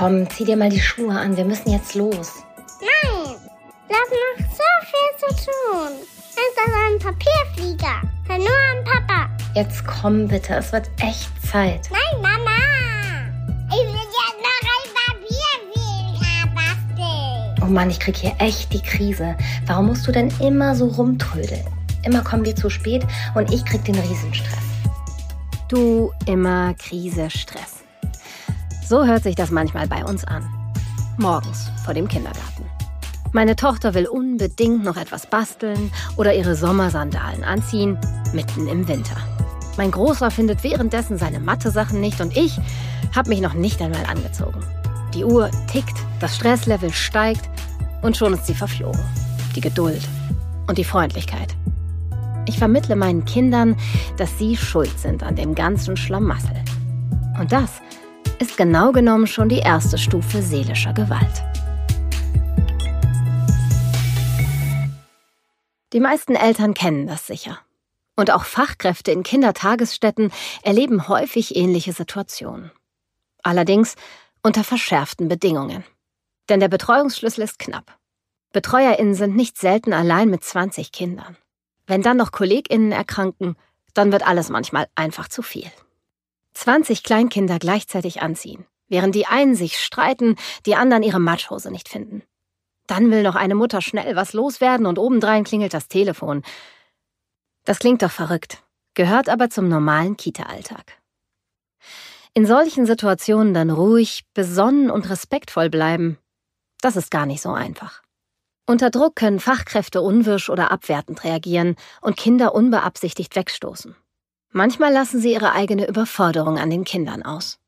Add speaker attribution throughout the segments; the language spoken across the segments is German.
Speaker 1: komm, zieh dir mal die Schuhe an. Wir müssen jetzt los.
Speaker 2: Nein, wir haben noch so viel zu tun. Ist das ein Papierflieger? Hör nur an Papa.
Speaker 1: Jetzt komm bitte, es wird echt Zeit.
Speaker 2: Nein, Mama. Ich will jetzt noch ein Papierflieger basteln.
Speaker 1: Oh Mann, ich krieg hier echt die Krise. Warum musst du denn immer so rumtrödeln? Immer kommen wir zu spät und ich krieg den Riesenstress.
Speaker 3: Du immer Krise, Stress. So hört sich das manchmal bei uns an. Morgens vor dem Kindergarten. Meine Tochter will unbedingt noch etwas basteln oder ihre Sommersandalen anziehen, mitten im Winter. Mein Großer findet währenddessen seine Mathe-Sachen nicht und ich habe mich noch nicht einmal angezogen. Die Uhr tickt, das Stresslevel steigt und schon ist sie verflogen. Die Geduld und die Freundlichkeit. Ich vermittle meinen Kindern, dass sie schuld sind an dem ganzen Schlamassel. Und das ist genau genommen schon die erste Stufe seelischer Gewalt. Die meisten Eltern kennen das sicher. Und auch Fachkräfte in Kindertagesstätten erleben häufig ähnliche Situationen. Allerdings unter verschärften Bedingungen. Denn der Betreuungsschlüssel ist knapp. BetreuerInnen sind nicht selten allein mit 20 Kindern. Wenn dann noch KollegInnen erkranken, dann wird alles manchmal einfach zu viel. 20 Kleinkinder gleichzeitig anziehen, während die einen sich streiten, die anderen ihre Matschhose nicht finden. Dann will noch eine Mutter schnell was loswerden und obendrein klingelt das Telefon. Das klingt doch verrückt, gehört aber zum normalen Kita-Alltag. In solchen Situationen dann ruhig, besonnen und respektvoll bleiben, das ist gar nicht so einfach. Unter Druck können Fachkräfte unwirsch oder abwertend reagieren und Kinder unbeabsichtigt wegstoßen. Manchmal lassen sie ihre eigene Überforderung an den Kindern aus.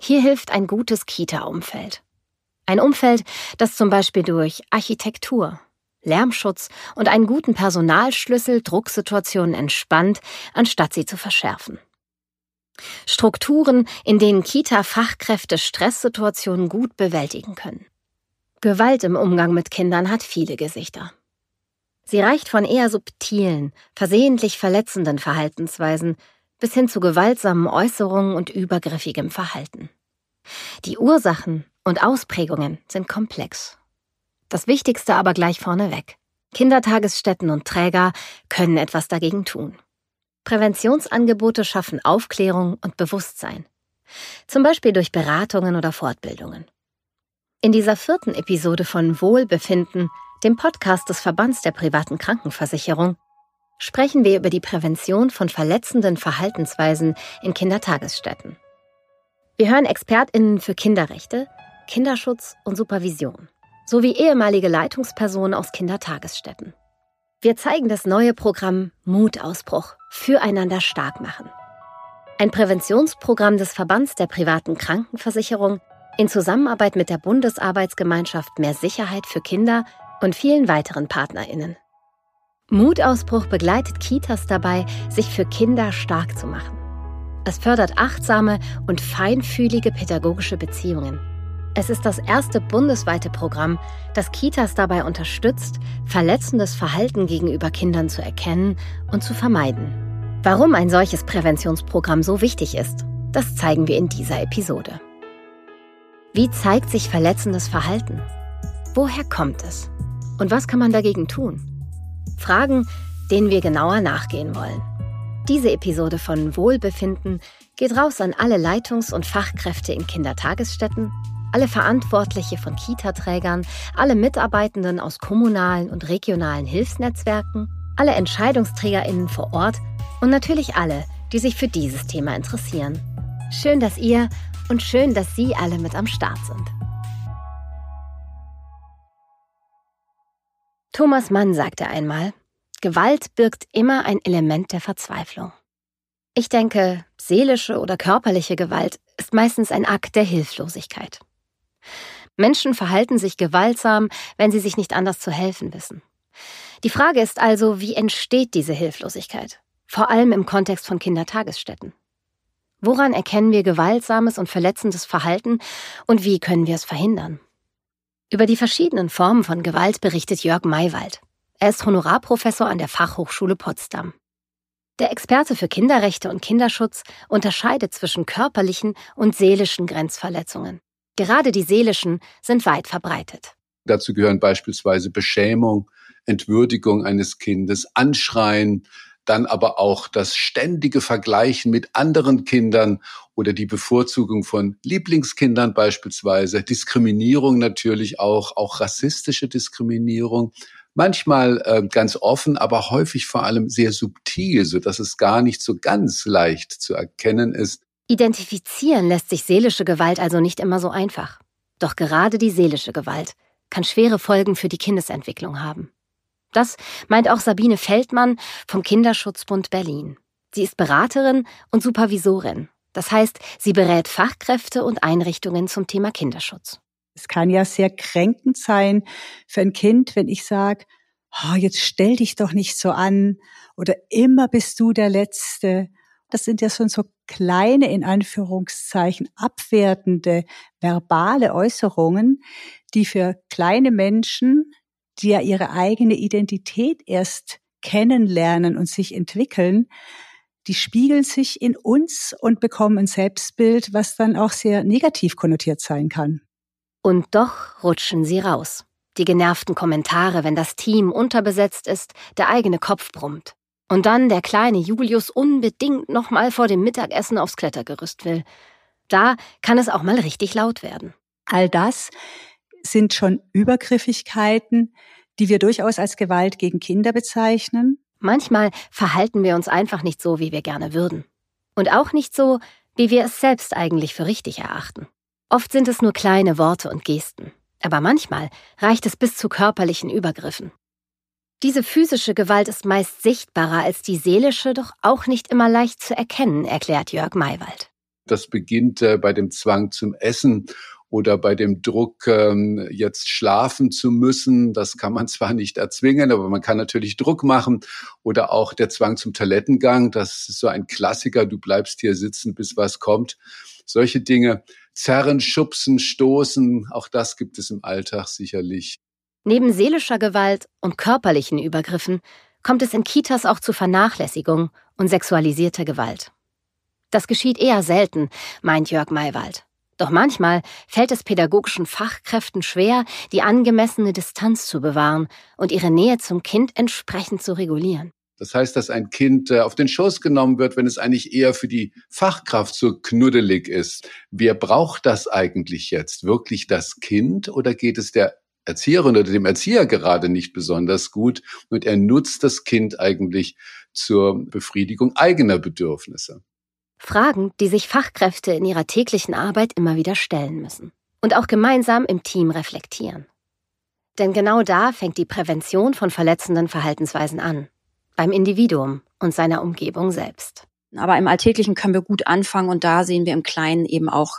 Speaker 3: Hier hilft ein gutes Kita-Umfeld. Ein Umfeld, das zum Beispiel durch Architektur, Lärmschutz und einen guten Personalschlüssel Drucksituationen entspannt, anstatt sie zu verschärfen. Strukturen, in denen Kita-Fachkräfte Stresssituationen gut bewältigen können. Gewalt im Umgang mit Kindern hat viele Gesichter. Sie reicht von eher subtilen, versehentlich verletzenden Verhaltensweisen bis hin zu gewaltsamen Äußerungen und übergriffigem Verhalten. Die Ursachen und Ausprägungen sind komplex. Das Wichtigste aber gleich vorneweg. Kindertagesstätten und Träger können etwas dagegen tun. Präventionsangebote schaffen Aufklärung und Bewusstsein. Zum Beispiel durch Beratungen oder Fortbildungen. In dieser vierten Episode von Wohlbefinden, dem Podcast des Verbands der privaten Krankenversicherung, sprechen wir über die Prävention von verletzenden Verhaltensweisen in Kindertagesstätten. Wir hören Expertinnen für Kinderrechte, Kinderschutz und Supervision sowie ehemalige Leitungspersonen aus Kindertagesstätten. Wir zeigen das neue Programm Mutausbruch füreinander stark machen. Ein Präventionsprogramm des Verbands der privaten Krankenversicherung in Zusammenarbeit mit der Bundesarbeitsgemeinschaft Mehr Sicherheit für Kinder und vielen weiteren Partnerinnen. Mutausbruch begleitet Kitas dabei, sich für Kinder stark zu machen. Es fördert achtsame und feinfühlige pädagogische Beziehungen es ist das erste bundesweite Programm, das Kitas dabei unterstützt, verletzendes Verhalten gegenüber Kindern zu erkennen und zu vermeiden. Warum ein solches Präventionsprogramm so wichtig ist, das zeigen wir in dieser Episode. Wie zeigt sich verletzendes Verhalten? Woher kommt es? Und was kann man dagegen tun? Fragen, denen wir genauer nachgehen wollen. Diese Episode von Wohlbefinden geht raus an alle Leitungs- und Fachkräfte in Kindertagesstätten alle Verantwortliche von Kita-Trägern, alle Mitarbeitenden aus kommunalen und regionalen Hilfsnetzwerken, alle EntscheidungsträgerInnen vor Ort und natürlich alle, die sich für dieses Thema interessieren. Schön, dass ihr und schön, dass Sie alle mit am Start sind. Thomas Mann sagte einmal, Gewalt birgt immer ein Element der Verzweiflung. Ich denke, seelische oder körperliche Gewalt ist meistens ein Akt der Hilflosigkeit. Menschen verhalten sich gewaltsam, wenn sie sich nicht anders zu helfen wissen. Die Frage ist also, wie entsteht diese Hilflosigkeit? Vor allem im Kontext von Kindertagesstätten. Woran erkennen wir gewaltsames und verletzendes Verhalten und wie können wir es verhindern? Über die verschiedenen Formen von Gewalt berichtet Jörg Maywald. Er ist Honorarprofessor an der Fachhochschule Potsdam. Der Experte für Kinderrechte und Kinderschutz unterscheidet zwischen körperlichen und seelischen Grenzverletzungen. Gerade die seelischen sind weit verbreitet.
Speaker 4: Dazu gehören beispielsweise Beschämung, Entwürdigung eines Kindes, Anschreien, dann aber auch das ständige Vergleichen mit anderen Kindern oder die Bevorzugung von Lieblingskindern beispielsweise, Diskriminierung natürlich auch, auch rassistische Diskriminierung, manchmal äh, ganz offen, aber häufig vor allem sehr subtil, so dass es gar nicht so ganz leicht zu erkennen ist.
Speaker 3: Identifizieren lässt sich seelische Gewalt also nicht immer so einfach. Doch gerade die seelische Gewalt kann schwere Folgen für die Kindesentwicklung haben. Das meint auch Sabine Feldmann vom Kinderschutzbund Berlin. Sie ist Beraterin und Supervisorin. Das heißt, sie berät Fachkräfte und Einrichtungen zum Thema Kinderschutz.
Speaker 5: Es kann ja sehr kränkend sein für ein Kind, wenn ich sage, oh, jetzt stell dich doch nicht so an oder immer bist du der Letzte. Das sind ja schon so kleine, in Anführungszeichen, abwertende, verbale Äußerungen, die für kleine Menschen die ja ihre eigene Identität erst kennenlernen und sich entwickeln, die spiegeln sich in uns und bekommen ein Selbstbild, was dann auch sehr negativ konnotiert sein kann.
Speaker 3: Und doch rutschen sie raus. Die genervten Kommentare, wenn das Team unterbesetzt ist, der eigene Kopf brummt. Und dann der kleine Julius unbedingt nochmal vor dem Mittagessen aufs Klettergerüst will. Da kann es auch mal richtig laut werden.
Speaker 5: All das sind schon Übergriffigkeiten, die wir durchaus als Gewalt gegen Kinder bezeichnen.
Speaker 3: Manchmal verhalten wir uns einfach nicht so, wie wir gerne würden. Und auch nicht so, wie wir es selbst eigentlich für richtig erachten. Oft sind es nur kleine Worte und Gesten. Aber manchmal reicht es bis zu körperlichen Übergriffen. Diese physische Gewalt ist meist sichtbarer als die seelische, doch auch nicht immer leicht zu erkennen, erklärt Jörg Maywald.
Speaker 4: Das beginnt äh, bei dem Zwang zum Essen oder bei dem Druck, ähm, jetzt schlafen zu müssen. Das kann man zwar nicht erzwingen, aber man kann natürlich Druck machen. Oder auch der Zwang zum Toilettengang. Das ist so ein Klassiker. Du bleibst hier sitzen, bis was kommt. Solche Dinge. Zerren, schubsen, stoßen. Auch das gibt es im Alltag sicherlich.
Speaker 3: Neben seelischer Gewalt und körperlichen Übergriffen kommt es in Kitas auch zu Vernachlässigung und sexualisierter Gewalt. Das geschieht eher selten, meint Jörg Maywald. Doch manchmal fällt es pädagogischen Fachkräften schwer, die angemessene Distanz zu bewahren und ihre Nähe zum Kind entsprechend zu regulieren.
Speaker 4: Das heißt, dass ein Kind äh, auf den Schoß genommen wird, wenn es eigentlich eher für die Fachkraft so knuddelig ist. Wer braucht das eigentlich jetzt? Wirklich das Kind oder geht es der Erzieherin oder dem Erzieher gerade nicht besonders gut und er nutzt das Kind eigentlich zur Befriedigung eigener Bedürfnisse?
Speaker 3: Fragen, die sich Fachkräfte in ihrer täglichen Arbeit immer wieder stellen müssen. Und auch gemeinsam im Team reflektieren. Denn genau da fängt die Prävention von verletzenden Verhaltensweisen an. Beim Individuum und seiner Umgebung selbst.
Speaker 6: Aber im Alltäglichen können wir gut anfangen und da sehen wir im Kleinen eben auch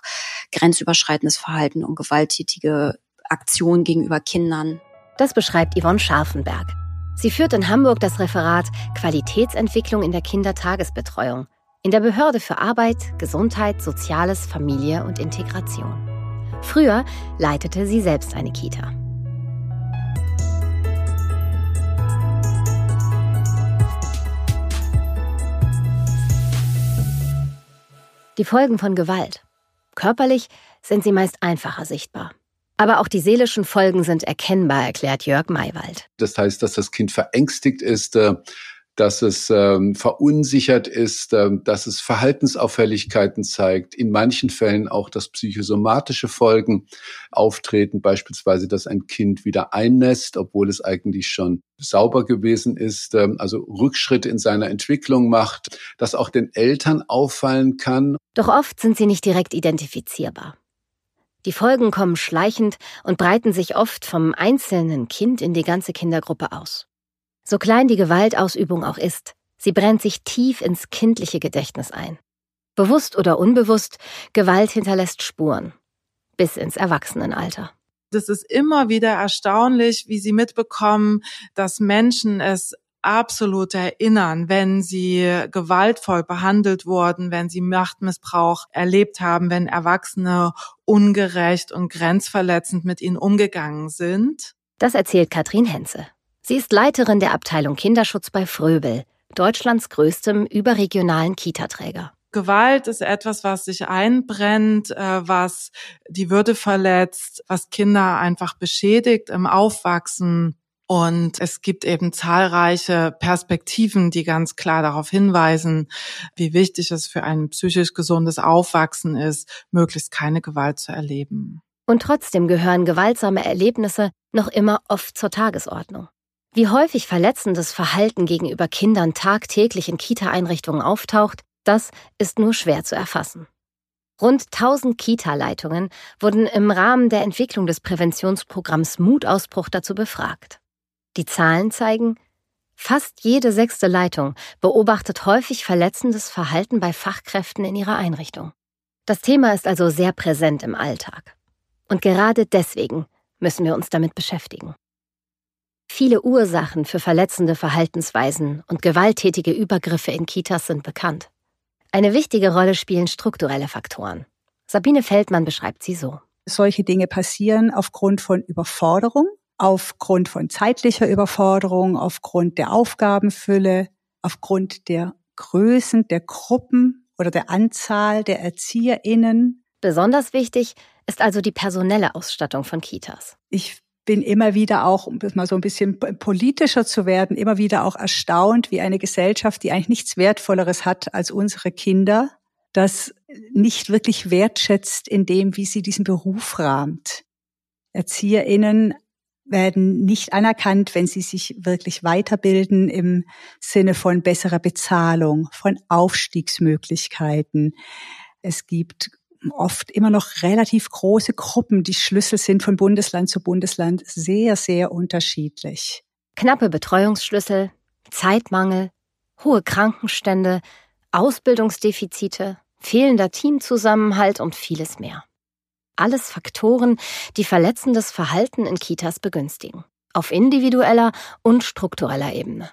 Speaker 6: grenzüberschreitendes Verhalten und gewalttätige Aktionen gegenüber Kindern.
Speaker 3: Das beschreibt Yvonne Scharfenberg. Sie führt in Hamburg das Referat Qualitätsentwicklung in der Kindertagesbetreuung in der Behörde für Arbeit, Gesundheit, Soziales, Familie und Integration. Früher leitete sie selbst eine Kita. Die Folgen von Gewalt. Körperlich sind sie meist einfacher sichtbar. Aber auch die seelischen Folgen sind erkennbar, erklärt Jörg Maywald.
Speaker 4: Das heißt, dass das Kind verängstigt ist, äh, dass es ähm, verunsichert ist, ähm, dass es Verhaltensauffälligkeiten zeigt, in manchen Fällen auch, dass psychosomatische Folgen auftreten, beispielsweise, dass ein Kind wieder einnässt, obwohl es eigentlich schon sauber gewesen ist, ähm, also Rückschritte in seiner Entwicklung macht, dass auch den Eltern auffallen kann.
Speaker 3: Doch oft sind sie nicht direkt identifizierbar. Die Folgen kommen schleichend und breiten sich oft vom einzelnen Kind in die ganze Kindergruppe aus. So klein die Gewaltausübung auch ist, sie brennt sich tief ins kindliche Gedächtnis ein. Bewusst oder unbewusst, Gewalt hinterlässt Spuren. Bis ins Erwachsenenalter.
Speaker 7: Das ist immer wieder erstaunlich, wie sie mitbekommen, dass Menschen es absolut erinnern, wenn sie gewaltvoll behandelt wurden, wenn sie Machtmissbrauch erlebt haben, wenn Erwachsene ungerecht und grenzverletzend mit ihnen umgegangen sind.
Speaker 3: Das erzählt Katrin Henze. Sie ist Leiterin der Abteilung Kinderschutz bei Fröbel, Deutschlands größtem überregionalen Kitaträger.
Speaker 7: Gewalt ist etwas, was sich einbrennt, äh, was die Würde verletzt, was Kinder einfach beschädigt im Aufwachsen. Und es gibt eben zahlreiche Perspektiven, die ganz klar darauf hinweisen, wie wichtig es für ein psychisch gesundes Aufwachsen ist, möglichst keine Gewalt zu erleben.
Speaker 3: Und trotzdem gehören gewaltsame Erlebnisse noch immer oft zur Tagesordnung. Wie häufig verletzendes Verhalten gegenüber Kindern tagtäglich in Kita-Einrichtungen auftaucht, das ist nur schwer zu erfassen. Rund 1000 Kita-Leitungen wurden im Rahmen der Entwicklung des Präventionsprogramms Mutausbruch dazu befragt. Die Zahlen zeigen, fast jede sechste Leitung beobachtet häufig verletzendes Verhalten bei Fachkräften in ihrer Einrichtung. Das Thema ist also sehr präsent im Alltag. Und gerade deswegen müssen wir uns damit beschäftigen. Viele Ursachen für verletzende Verhaltensweisen und gewalttätige Übergriffe in Kitas sind bekannt. Eine wichtige Rolle spielen strukturelle Faktoren. Sabine Feldmann beschreibt sie so.
Speaker 5: Solche Dinge passieren aufgrund von Überforderung, aufgrund von zeitlicher Überforderung, aufgrund der Aufgabenfülle, aufgrund der Größen der Gruppen oder der Anzahl der ErzieherInnen.
Speaker 3: Besonders wichtig ist also die personelle Ausstattung von Kitas.
Speaker 5: Ich bin immer wieder auch, um das mal so ein bisschen politischer zu werden, immer wieder auch erstaunt, wie eine Gesellschaft, die eigentlich nichts Wertvolleres hat als unsere Kinder, das nicht wirklich wertschätzt in dem, wie sie diesen Beruf rahmt. ErzieherInnen werden nicht anerkannt, wenn sie sich wirklich weiterbilden im Sinne von besserer Bezahlung, von Aufstiegsmöglichkeiten. Es gibt oft immer noch relativ große Gruppen. Die Schlüssel sind von Bundesland zu Bundesland sehr, sehr unterschiedlich.
Speaker 3: Knappe Betreuungsschlüssel, Zeitmangel, hohe Krankenstände, Ausbildungsdefizite, fehlender Teamzusammenhalt und vieles mehr. Alles Faktoren, die verletzendes Verhalten in Kitas begünstigen. Auf individueller und struktureller Ebene.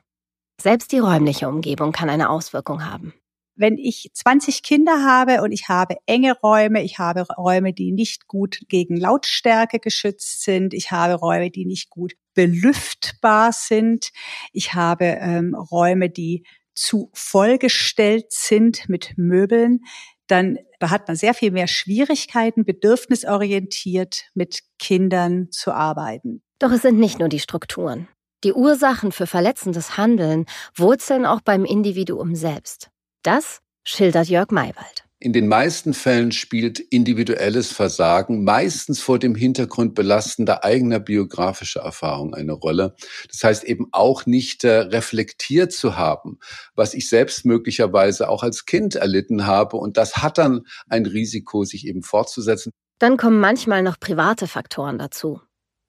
Speaker 3: Selbst die räumliche Umgebung kann eine Auswirkung haben
Speaker 5: wenn ich 20 Kinder habe und ich habe enge Räume, ich habe Räume, die nicht gut gegen Lautstärke geschützt sind, ich habe Räume, die nicht gut belüftbar sind, ich habe ähm, Räume, die zu vollgestellt sind mit Möbeln, dann hat man sehr viel mehr Schwierigkeiten, bedürfnisorientiert mit Kindern zu arbeiten.
Speaker 3: Doch es sind nicht nur die Strukturen. Die Ursachen für verletzendes Handeln wurzeln auch beim Individuum selbst. Das schildert Jörg Maywald.
Speaker 4: In den meisten Fällen spielt individuelles Versagen meistens vor dem Hintergrund belastender eigener biografischer Erfahrung eine Rolle. Das heißt eben auch nicht äh, reflektiert zu haben, was ich selbst möglicherweise auch als Kind erlitten habe. Und das hat dann ein Risiko, sich eben fortzusetzen.
Speaker 3: Dann kommen manchmal noch private Faktoren dazu.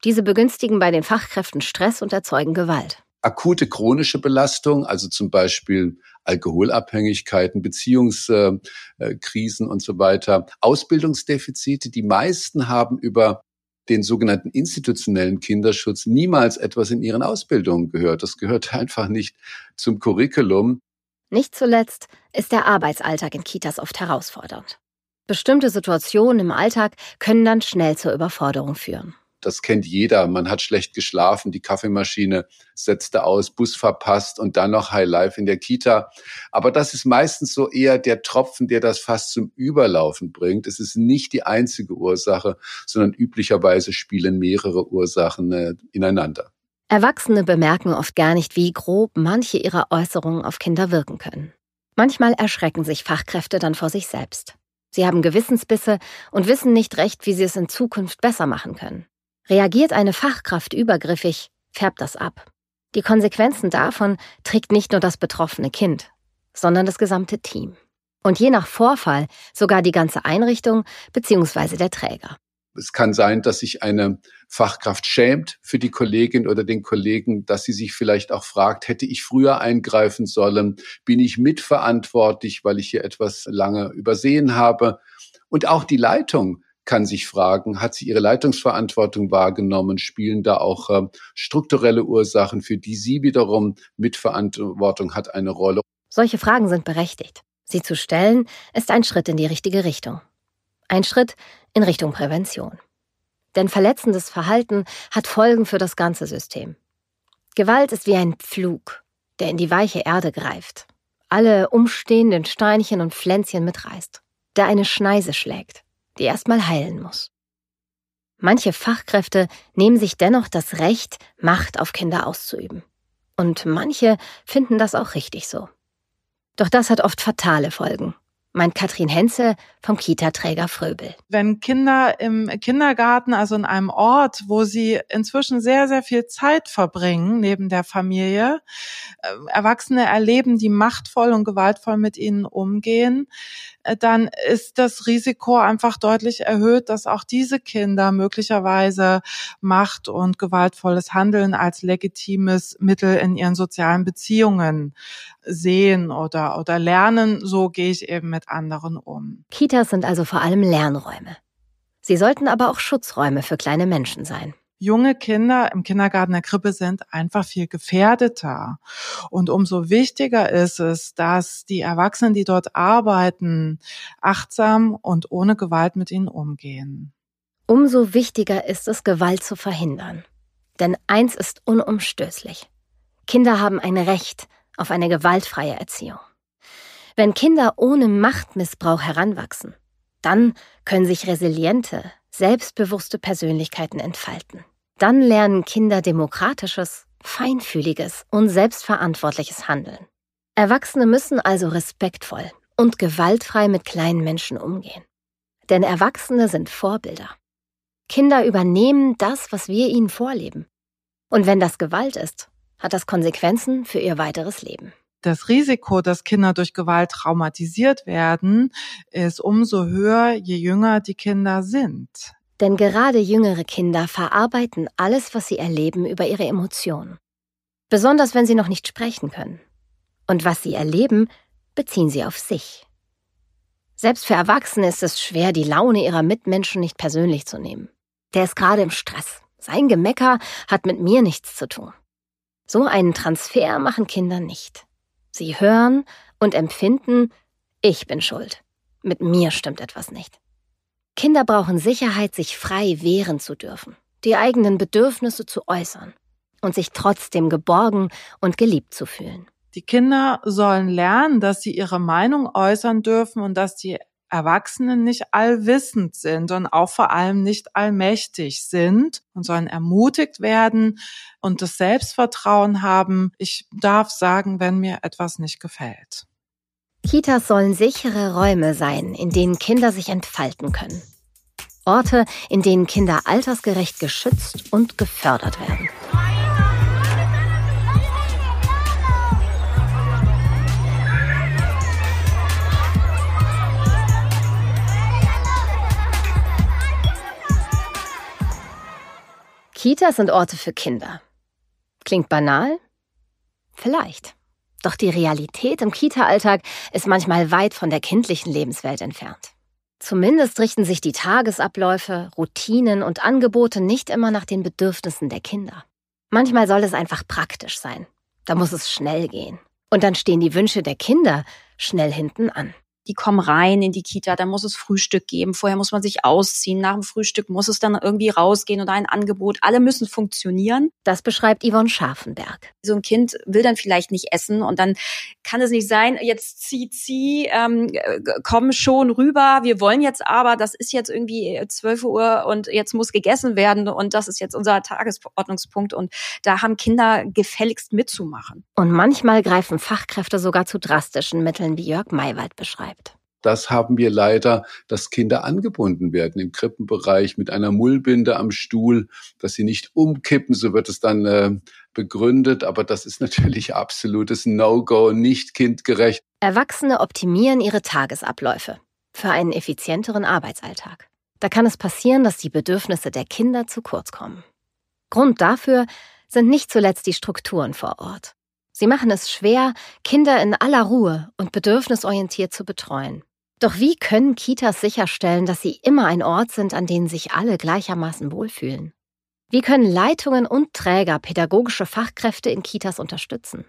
Speaker 3: Diese begünstigen bei den Fachkräften Stress und erzeugen Gewalt
Speaker 4: akute chronische Belastung, also zum Beispiel Alkoholabhängigkeiten, Beziehungskrisen und so weiter, Ausbildungsdefizite. Die meisten haben über den sogenannten institutionellen Kinderschutz niemals etwas in ihren Ausbildungen gehört. Das gehört einfach nicht zum Curriculum.
Speaker 3: Nicht zuletzt ist der Arbeitsalltag in Kitas oft herausfordernd. Bestimmte Situationen im Alltag können dann schnell zur Überforderung führen
Speaker 4: das kennt jeder. Man hat schlecht geschlafen, die Kaffeemaschine setzte aus, Bus verpasst und dann noch High Life in der Kita. Aber das ist meistens so eher der Tropfen, der das fast zum Überlaufen bringt. Es ist nicht die einzige Ursache, sondern üblicherweise spielen mehrere Ursachen äh, ineinander.
Speaker 3: Erwachsene bemerken oft gar nicht, wie grob manche ihrer Äußerungen auf Kinder wirken können. Manchmal erschrecken sich Fachkräfte dann vor sich selbst. Sie haben Gewissensbisse und wissen nicht recht, wie sie es in Zukunft besser machen können. Reagiert eine Fachkraft übergriffig, färbt das ab. Die Konsequenzen davon trägt nicht nur das betroffene Kind, sondern das gesamte Team. Und je nach Vorfall sogar die ganze Einrichtung bzw. der Träger.
Speaker 4: Es kann sein, dass sich eine Fachkraft schämt für die Kollegin oder den Kollegen, dass sie sich vielleicht auch fragt, hätte ich früher eingreifen sollen? Bin ich mitverantwortlich, weil ich hier etwas lange übersehen habe? Und auch die Leitung kann sich fragen, hat sie ihre Leitungsverantwortung wahrgenommen? Spielen da auch äh, strukturelle Ursachen, für die sie wiederum Mitverantwortung hat, eine Rolle?
Speaker 3: Solche Fragen sind berechtigt. Sie zu stellen, ist ein Schritt in die richtige Richtung. Ein Schritt in Richtung Prävention. Denn verletzendes Verhalten hat Folgen für das ganze System. Gewalt ist wie ein Pflug, der in die weiche Erde greift. alle umstehenden Steinchen und Pflänzchen mitreißt, der eine Schneise schlägt, die erstmal heilen muss. Manche Fachkräfte nehmen sich dennoch das Recht, Macht auf Kinder auszuüben. Und manche finden das auch richtig so. Doch das hat oft fatale Folgen meint Katrin Henze vom Kita-Träger Fröbel.
Speaker 7: Wenn Kinder im Kindergarten, also in einem Ort, wo sie inzwischen sehr, sehr viel Zeit verbringen neben der Familie, äh, Erwachsene erleben, die machtvoll und gewaltvoll mit ihnen umgehen, dann ist das Risiko einfach deutlich erhöht, dass auch diese Kinder möglicherweise Macht und gewaltvolles Handeln als legitimes Mittel in ihren sozialen Beziehungen sehen oder, oder lernen. So gehe ich eben mit anderen um.
Speaker 3: Kitas sind also vor allem Lernräume. Sie sollten aber auch Schutzräume für kleine Menschen sein
Speaker 7: junge Kinder im Kindergarten der Krippe sind einfach viel gefährdeter. Und umso wichtiger ist es, dass die Erwachsenen, die dort arbeiten, achtsam und ohne Gewalt mit ihnen umgehen.
Speaker 3: Umso wichtiger ist es, Gewalt zu verhindern. Denn eins ist unumstößlich. Kinder haben ein Recht auf eine gewaltfreie Erziehung. Wenn Kinder ohne Machtmissbrauch heranwachsen, dann können sich resiliente, selbstbewusste Persönlichkeiten entfalten. Dann lernen Kinder demokratisches, feinfühliges und selbstverantwortliches Handeln. Erwachsene müssen also respektvoll und gewaltfrei mit kleinen Menschen umgehen. Denn Erwachsene sind Vorbilder. Kinder übernehmen das, was wir ihnen vorleben. Und wenn das Gewalt ist, hat das Konsequenzen für ihr weiteres Leben.
Speaker 7: Das Risiko, dass Kinder durch Gewalt traumatisiert werden, ist umso höher, je jünger die Kinder sind.
Speaker 3: Denn gerade jüngere Kinder verarbeiten alles, was sie erleben, über ihre Emotionen. Besonders wenn sie noch nicht sprechen können. Und was sie erleben, beziehen sie auf sich. Selbst für Erwachsene ist es schwer, die Laune ihrer Mitmenschen nicht persönlich zu nehmen. Der ist gerade im Stress. Sein Gemecker hat mit mir nichts zu tun. So einen Transfer machen Kinder nicht. Sie hören und empfinden, ich bin schuld. Mit mir stimmt etwas nicht. Kinder brauchen Sicherheit, sich frei wehren zu dürfen, die eigenen Bedürfnisse zu äußern und sich trotzdem geborgen und geliebt zu fühlen.
Speaker 7: Die Kinder sollen lernen, dass sie ihre Meinung äußern dürfen und dass die Erwachsenen nicht allwissend sind und auch vor allem nicht allmächtig sind und sollen ermutigt werden und das Selbstvertrauen haben, ich darf sagen, wenn mir etwas nicht gefällt.
Speaker 3: Kitas sollen sichere Räume sein, in denen Kinder sich entfalten können. Orte, in denen Kinder altersgerecht geschützt und gefördert werden. Kitas sind Orte für Kinder. Klingt banal? Vielleicht. Doch die Realität im Kita-Alltag ist manchmal weit von der kindlichen Lebenswelt entfernt. Zumindest richten sich die Tagesabläufe, Routinen und Angebote nicht immer nach den Bedürfnissen der Kinder. Manchmal soll es einfach praktisch sein. Da muss es schnell gehen. Und dann stehen die Wünsche der Kinder schnell hinten an
Speaker 6: die kommen rein in die Kita, dann muss es Frühstück geben, vorher muss man sich ausziehen, nach dem Frühstück muss es dann irgendwie rausgehen oder ein Angebot, alle müssen funktionieren.
Speaker 3: Das beschreibt Yvonne Scharfenberg.
Speaker 6: So ein Kind will dann vielleicht nicht essen und dann kann es nicht sein, jetzt zieh, zieh, ähm, komm schon rüber, wir wollen jetzt aber, das ist jetzt irgendwie 12 Uhr und jetzt muss gegessen werden und das ist jetzt unser Tagesordnungspunkt und da haben Kinder gefälligst mitzumachen.
Speaker 3: Und manchmal greifen Fachkräfte sogar zu drastischen Mitteln, wie Jörg Maywald beschreibt.
Speaker 4: Das haben wir leider, dass Kinder angebunden werden im Krippenbereich mit einer Mullbinde am Stuhl, dass sie nicht umkippen, so wird es dann äh, begründet. Aber das ist natürlich absolutes No-Go, nicht kindgerecht.
Speaker 3: Erwachsene optimieren ihre Tagesabläufe für einen effizienteren Arbeitsalltag. Da kann es passieren, dass die Bedürfnisse der Kinder zu kurz kommen. Grund dafür sind nicht zuletzt die Strukturen vor Ort. Sie machen es schwer, Kinder in aller Ruhe und bedürfnisorientiert zu betreuen. Doch wie können Kitas sicherstellen, dass sie immer ein Ort sind, an dem sich alle gleichermaßen wohlfühlen? Wie können Leitungen und Träger pädagogische Fachkräfte in Kitas unterstützen?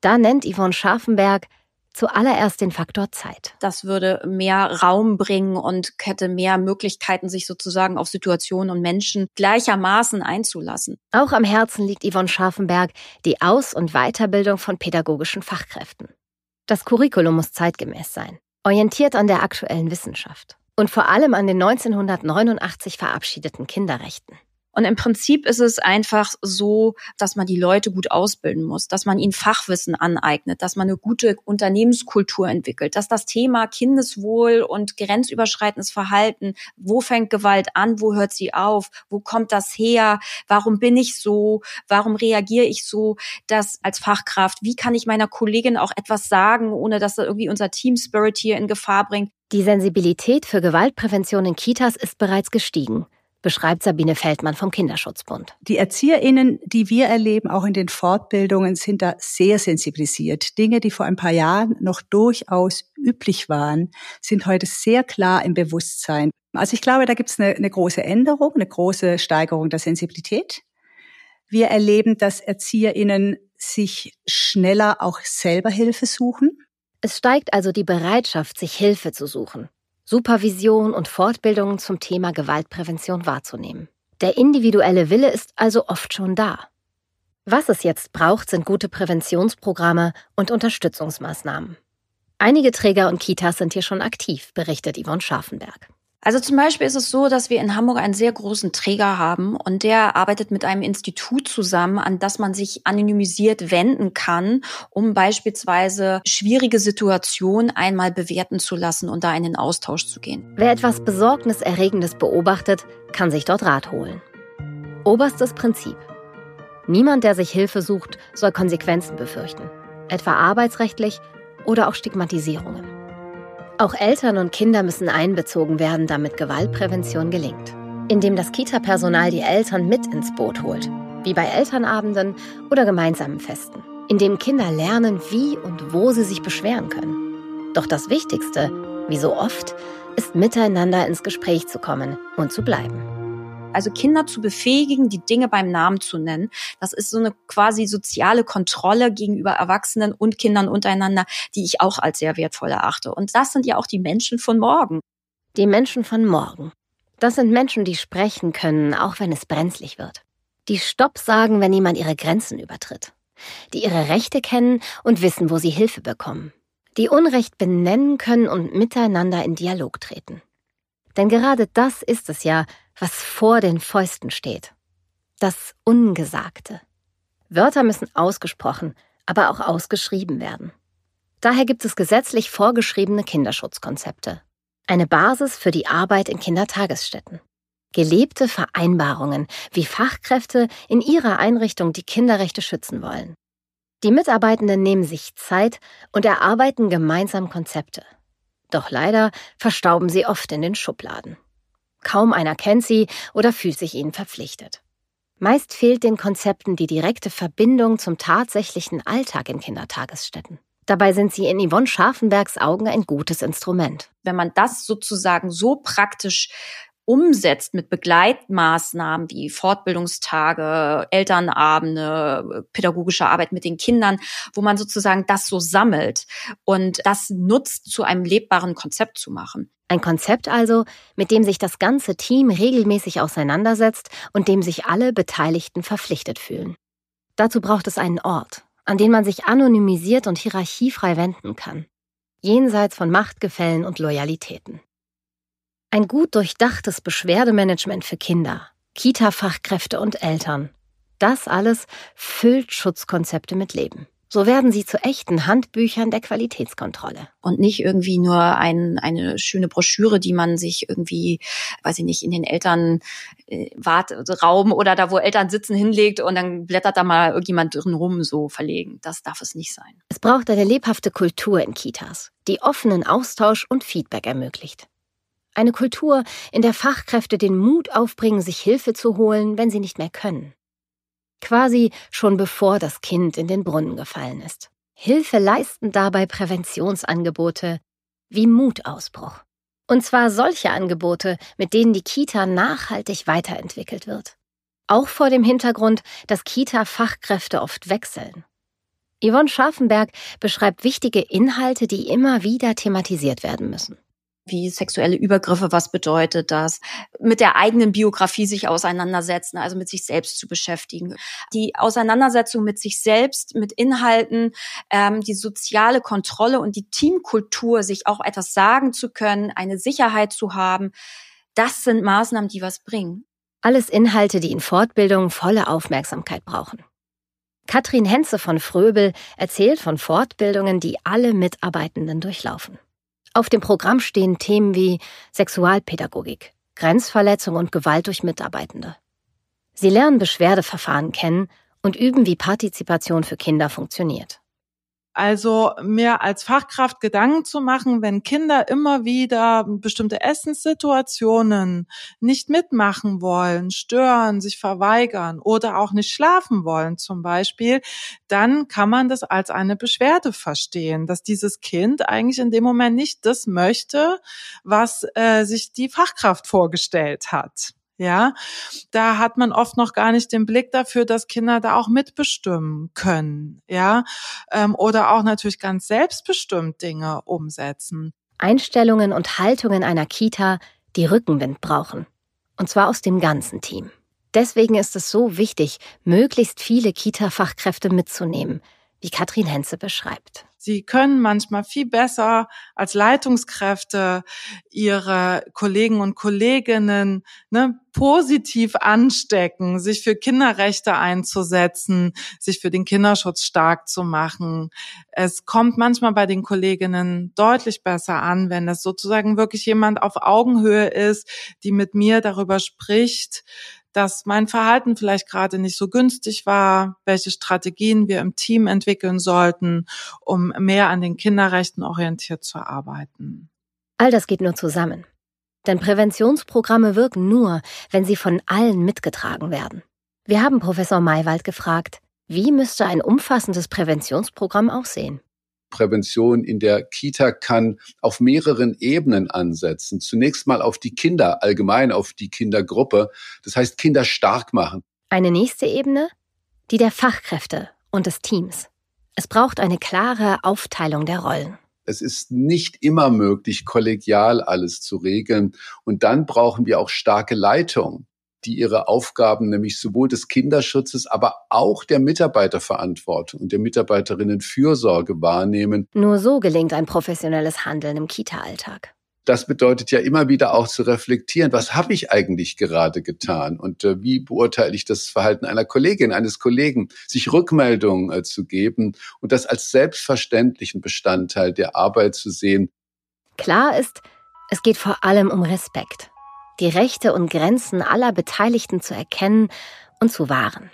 Speaker 3: Da nennt Yvonne Scharfenberg zuallererst den Faktor Zeit.
Speaker 6: Das würde mehr Raum bringen und hätte mehr Möglichkeiten, sich sozusagen auf Situationen und Menschen gleichermaßen einzulassen.
Speaker 3: Auch am Herzen liegt Yvonne Scharfenberg die Aus- und Weiterbildung von pädagogischen Fachkräften. Das Curriculum muss zeitgemäß sein, orientiert an der aktuellen Wissenschaft und vor allem an den 1989 verabschiedeten Kinderrechten.
Speaker 6: Und im Prinzip ist es einfach so, dass man die Leute gut ausbilden muss, dass man ihnen Fachwissen aneignet, dass man eine gute Unternehmenskultur entwickelt, dass das Thema Kindeswohl und grenzüberschreitendes Verhalten, wo fängt Gewalt an, wo hört sie auf, wo kommt das her, warum bin ich so, warum reagiere ich so, das als Fachkraft, wie kann ich meiner Kollegin auch etwas sagen, ohne dass da irgendwie unser Team Spirit hier in Gefahr bringt.
Speaker 3: Die Sensibilität für Gewaltprävention in Kitas ist bereits gestiegen beschreibt Sabine Feldmann vom Kinderschutzbund.
Speaker 5: Die ErzieherInnen, die wir erleben, auch in den Fortbildungen, sind da sehr sensibilisiert. Dinge, die vor ein paar Jahren noch durchaus üblich waren, sind heute sehr klar im Bewusstsein. Also ich glaube, da gibt es eine, eine große Änderung, eine große Steigerung der Sensibilität. Wir erleben, dass ErzieherInnen sich schneller auch selber Hilfe suchen.
Speaker 3: Es steigt also die Bereitschaft, sich Hilfe zu suchen. Supervision und Fortbildungen zum Thema Gewaltprävention wahrzunehmen. Der individuelle Wille ist also oft schon da. Was es jetzt braucht, sind gute Präventionsprogramme und Unterstützungsmaßnahmen. Einige Träger und Kitas sind hier schon aktiv, berichtet Yvonne Scharfenberg.
Speaker 6: Also zum Beispiel ist es so, dass wir in Hamburg einen sehr großen Träger haben und der arbeitet mit einem Institut zusammen, an das man sich anonymisiert wenden kann, um beispielsweise schwierige Situationen einmal bewerten zu lassen und da in den Austausch zu gehen.
Speaker 3: Wer etwas Besorgniserregendes beobachtet, kann sich dort Rat holen. Oberstes Prinzip. Niemand, der sich Hilfe sucht, soll Konsequenzen befürchten, etwa arbeitsrechtlich oder auch Stigmatisierungen. Auch Eltern und Kinder müssen einbezogen werden, damit Gewaltprävention gelingt. Indem das Kita-Personal die Eltern mit ins Boot holt, wie bei Elternabenden oder gemeinsamen Festen. Indem Kinder lernen, wie und wo sie sich beschweren können. Doch das Wichtigste, wie so oft, ist miteinander ins Gespräch zu kommen und zu bleiben.
Speaker 6: Also Kinder zu befähigen, die Dinge beim Namen zu nennen. Das ist so eine quasi soziale Kontrolle gegenüber Erwachsenen und Kindern untereinander, die ich auch als sehr wertvoll erachte. Und das sind ja auch die Menschen von morgen.
Speaker 3: Die Menschen von morgen. Das sind Menschen, die sprechen können, auch wenn es brenzlig wird. Die Stopp sagen, wenn jemand ihre Grenzen übertritt. Die ihre Rechte kennen und wissen, wo sie Hilfe bekommen. Die Unrecht benennen können und miteinander in Dialog treten. Denn gerade das ist es ja, was vor den Fäusten steht. Das Ungesagte. Wörter müssen ausgesprochen, aber auch ausgeschrieben werden. Daher gibt es gesetzlich vorgeschriebene Kinderschutzkonzepte. Eine Basis für die Arbeit in Kindertagesstätten. Gelebte Vereinbarungen, wie Fachkräfte in ihrer Einrichtung die Kinderrechte schützen wollen. Die Mitarbeitenden nehmen sich Zeit und erarbeiten gemeinsam Konzepte. Doch leider verstauben sie oft in den Schubladen. Kaum einer kennt sie oder fühlt sich ihnen verpflichtet. Meist fehlt den Konzepten die direkte Verbindung zum tatsächlichen Alltag in Kindertagesstätten. Dabei sind sie in Yvonne Scharfenbergs Augen ein gutes Instrument.
Speaker 6: Wenn man das sozusagen so praktisch umsetzt mit Begleitmaßnahmen wie Fortbildungstage, Elternabende, pädagogische Arbeit mit den Kindern, wo man sozusagen das so sammelt und das nutzt, zu einem lebbaren Konzept zu machen.
Speaker 3: Ein Konzept also, mit dem sich das ganze Team regelmäßig auseinandersetzt und dem sich alle Beteiligten verpflichtet fühlen. Dazu braucht es einen Ort, an den man sich anonymisiert und hierarchiefrei wenden kann, jenseits von Machtgefällen und Loyalitäten. Ein gut durchdachtes Beschwerdemanagement für Kinder, Kita-Fachkräfte und Eltern. Das alles füllt Schutzkonzepte mit Leben. So werden sie zu echten Handbüchern der Qualitätskontrolle.
Speaker 6: Und nicht irgendwie nur ein, eine schöne Broschüre, die man sich irgendwie, weiß ich nicht, in den Eltern äh, oder da, wo Eltern sitzen, hinlegt und dann blättert da mal irgendjemand drin rum, so verlegen. Das darf es nicht sein.
Speaker 3: Es braucht eine lebhafte Kultur in Kitas, die offenen Austausch und Feedback ermöglicht. Eine Kultur, in der Fachkräfte den Mut aufbringen, sich Hilfe zu holen, wenn sie nicht mehr können. Quasi schon bevor das Kind in den Brunnen gefallen ist. Hilfe leisten dabei Präventionsangebote wie Mutausbruch. Und zwar solche Angebote, mit denen die Kita nachhaltig weiterentwickelt wird. Auch vor dem Hintergrund, dass Kita-Fachkräfte oft wechseln. Yvonne Scharfenberg beschreibt wichtige Inhalte, die immer wieder thematisiert werden müssen.
Speaker 6: Wie sexuelle Übergriffe, was bedeutet das, mit der eigenen Biografie sich auseinandersetzen, also mit sich selbst zu beschäftigen. Die Auseinandersetzung mit sich selbst, mit Inhalten, ähm, die soziale Kontrolle und die Teamkultur, sich auch etwas sagen zu können, eine Sicherheit zu haben, das sind Maßnahmen, die was bringen.
Speaker 3: Alles Inhalte, die in Fortbildungen volle Aufmerksamkeit brauchen. Katrin Henze von Fröbel erzählt von Fortbildungen, die alle Mitarbeitenden durchlaufen. Auf dem Programm stehen Themen wie Sexualpädagogik, Grenzverletzung und Gewalt durch Mitarbeitende. Sie lernen Beschwerdeverfahren kennen und üben, wie Partizipation für Kinder funktioniert.
Speaker 7: Also mir als Fachkraft Gedanken zu machen, wenn Kinder immer wieder bestimmte Essenssituationen nicht mitmachen wollen, stören, sich verweigern oder auch nicht schlafen wollen zum Beispiel, dann kann man das als eine Beschwerde verstehen, dass dieses Kind eigentlich in dem Moment nicht das möchte, was äh, sich die Fachkraft vorgestellt hat. Ja, da hat man oft noch gar nicht den Blick dafür, dass Kinder da auch mitbestimmen können. Ja, ähm, oder auch natürlich ganz selbstbestimmt Dinge umsetzen.
Speaker 3: Einstellungen und Haltungen einer Kita, die Rückenwind brauchen. Und zwar aus dem ganzen Team. Deswegen ist es so wichtig, möglichst viele Kita-Fachkräfte mitzunehmen, wie Katrin Henze beschreibt.
Speaker 7: Sie können manchmal viel besser als Leitungskräfte ihre Kollegen und Kolleginnen ne, positiv anstecken, sich für Kinderrechte einzusetzen, sich für den Kinderschutz stark zu machen. Es kommt manchmal bei den Kolleginnen deutlich besser an, wenn es sozusagen wirklich jemand auf Augenhöhe ist, die mit mir darüber spricht, dass mein Verhalten vielleicht gerade nicht so günstig war, welche Strategien wir im Team entwickeln sollten, um mehr an den Kinderrechten orientiert zu arbeiten.
Speaker 3: All das geht nur zusammen. Denn Präventionsprogramme wirken nur, wenn sie von allen mitgetragen werden. Wir haben Professor Maywald gefragt, wie müsste ein umfassendes Präventionsprogramm aussehen?
Speaker 4: Prävention in der Kita kann auf mehreren Ebenen ansetzen. Zunächst mal auf die Kinder, allgemein auf die Kindergruppe. Das heißt, Kinder stark machen.
Speaker 3: Eine nächste Ebene, die der Fachkräfte und des Teams. Es braucht eine klare Aufteilung der Rollen.
Speaker 4: Es ist nicht immer möglich, kollegial alles zu regeln. Und dann brauchen wir auch starke Leitung die ihre Aufgaben, nämlich sowohl des Kinderschutzes, aber auch der Mitarbeiterverantwortung und der Mitarbeiterinnenfürsorge wahrnehmen.
Speaker 3: Nur so gelingt ein professionelles Handeln im Kita-Alltag.
Speaker 4: Das bedeutet ja immer wieder auch zu reflektieren, was habe ich eigentlich gerade getan und äh, wie beurteile ich das Verhalten einer Kollegin, eines Kollegen, sich Rückmeldungen äh, zu geben und das als selbstverständlichen Bestandteil der Arbeit zu sehen.
Speaker 3: Klar ist, es geht vor allem um Respekt die Rechte und Grenzen aller Beteiligten zu erkennen und zu wahren.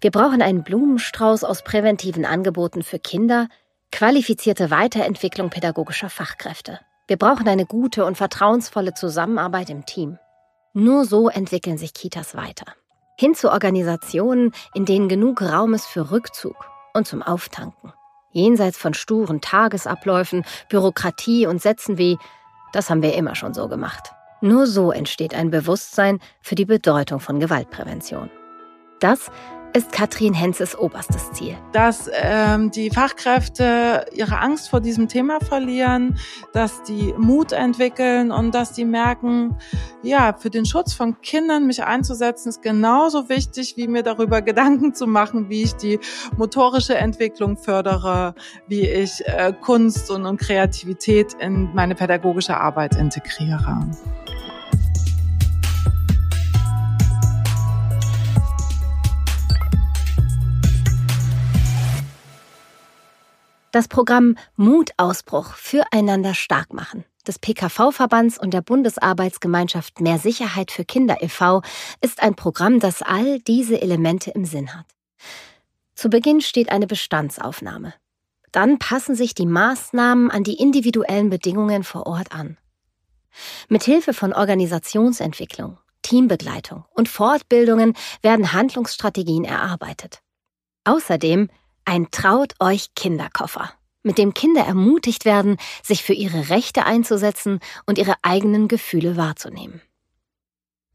Speaker 3: Wir brauchen einen Blumenstrauß aus präventiven Angeboten für Kinder, qualifizierte Weiterentwicklung pädagogischer Fachkräfte. Wir brauchen eine gute und vertrauensvolle Zusammenarbeit im Team. Nur so entwickeln sich Kitas weiter. Hin zu Organisationen, in denen genug Raum ist für Rückzug und zum Auftanken. Jenseits von sturen Tagesabläufen, Bürokratie und Sätzen wie, das haben wir immer schon so gemacht. Nur so entsteht ein Bewusstsein für die Bedeutung von Gewaltprävention. Das ist Katrin Henzes oberstes Ziel.
Speaker 7: Dass ähm, die Fachkräfte ihre Angst vor diesem Thema verlieren, dass die Mut entwickeln und dass die merken, ja, für den Schutz von Kindern mich einzusetzen, ist genauso wichtig, wie mir darüber Gedanken zu machen, wie ich die motorische Entwicklung fördere, wie ich äh, Kunst und, und Kreativität in meine pädagogische Arbeit integriere.
Speaker 3: Das Programm Mutausbruch füreinander stark machen des PKV-Verbands und der Bundesarbeitsgemeinschaft Mehr Sicherheit für Kinder e.V. ist ein Programm, das all diese Elemente im Sinn hat. Zu Beginn steht eine Bestandsaufnahme. Dann passen sich die Maßnahmen an die individuellen Bedingungen vor Ort an. Mit Hilfe von Organisationsentwicklung, Teambegleitung und Fortbildungen werden Handlungsstrategien erarbeitet. Außerdem ein Traut euch Kinderkoffer, mit dem Kinder ermutigt werden, sich für ihre Rechte einzusetzen und ihre eigenen Gefühle wahrzunehmen.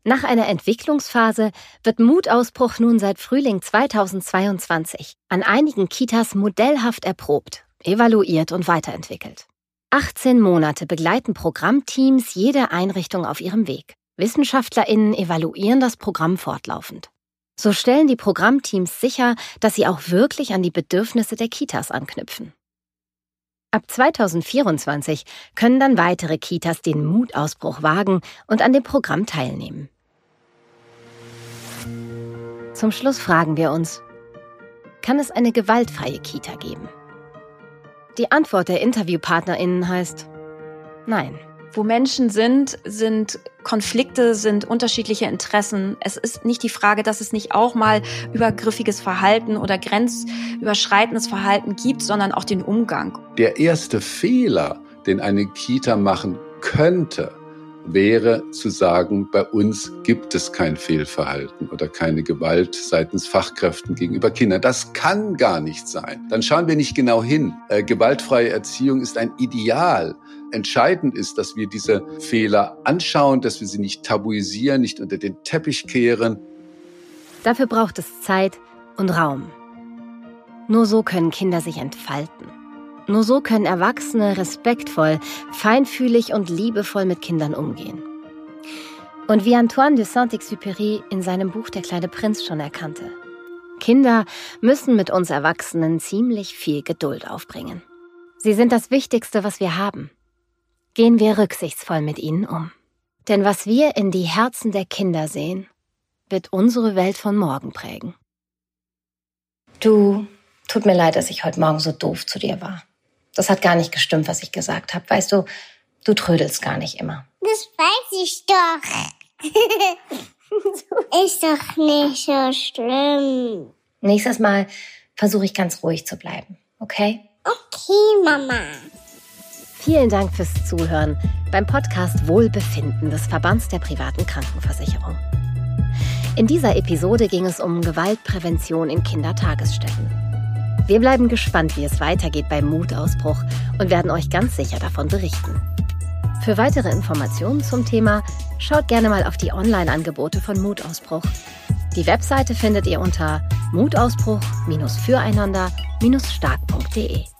Speaker 3: Nach einer Entwicklungsphase wird Mutausbruch nun seit Frühling 2022 an einigen Kitas modellhaft erprobt, evaluiert und weiterentwickelt. 18 Monate begleiten Programmteams jede Einrichtung auf ihrem Weg. WissenschaftlerInnen evaluieren das Programm fortlaufend. So stellen die Programmteams sicher, dass sie auch wirklich an die Bedürfnisse der Kitas anknüpfen. Ab 2024 können dann weitere Kitas den Mutausbruch wagen und an dem Programm teilnehmen. Zum Schluss fragen wir uns, kann es eine gewaltfreie Kita geben? Die Antwort der Interviewpartnerinnen heißt Nein.
Speaker 6: Wo Menschen sind, sind Konflikte, sind unterschiedliche Interessen. Es ist nicht die Frage, dass es nicht auch mal übergriffiges Verhalten oder grenzüberschreitendes Verhalten gibt, sondern auch den Umgang.
Speaker 4: Der erste Fehler, den eine Kita machen könnte, wäre zu sagen, bei uns gibt es kein Fehlverhalten oder keine Gewalt seitens Fachkräften gegenüber Kindern. Das kann gar nicht sein. Dann schauen wir nicht genau hin. Äh, gewaltfreie Erziehung ist ein Ideal. Entscheidend ist, dass wir diese Fehler anschauen, dass wir sie nicht tabuisieren, nicht unter den Teppich kehren.
Speaker 3: Dafür braucht es Zeit und Raum. Nur so können Kinder sich entfalten. Nur so können Erwachsene respektvoll, feinfühlig und liebevoll mit Kindern umgehen. Und wie Antoine de Saint-Exupéry in seinem Buch Der kleine Prinz schon erkannte, Kinder müssen mit uns Erwachsenen ziemlich viel Geduld aufbringen. Sie sind das Wichtigste, was wir haben. Gehen wir rücksichtsvoll mit ihnen um. Denn was wir in die Herzen der Kinder sehen, wird unsere Welt von morgen prägen.
Speaker 1: Du, tut mir leid, dass ich heute Morgen so doof zu dir war. Das hat gar nicht gestimmt, was ich gesagt habe. Weißt du, du trödelst gar nicht immer.
Speaker 2: Das weiß ich doch. Ist doch nicht so schlimm.
Speaker 1: Nächstes Mal versuche ich ganz ruhig zu bleiben, okay?
Speaker 2: Okay, Mama.
Speaker 3: Vielen Dank fürs Zuhören beim Podcast Wohlbefinden des Verbands der privaten Krankenversicherung. In dieser Episode ging es um Gewaltprävention in Kindertagesstätten. Wir bleiben gespannt, wie es weitergeht beim Mutausbruch und werden euch ganz sicher davon berichten. Für weitere Informationen zum Thema schaut gerne mal auf die Online-Angebote von Mutausbruch. Die Webseite findet ihr unter mutausbruch-füreinander-stark.de.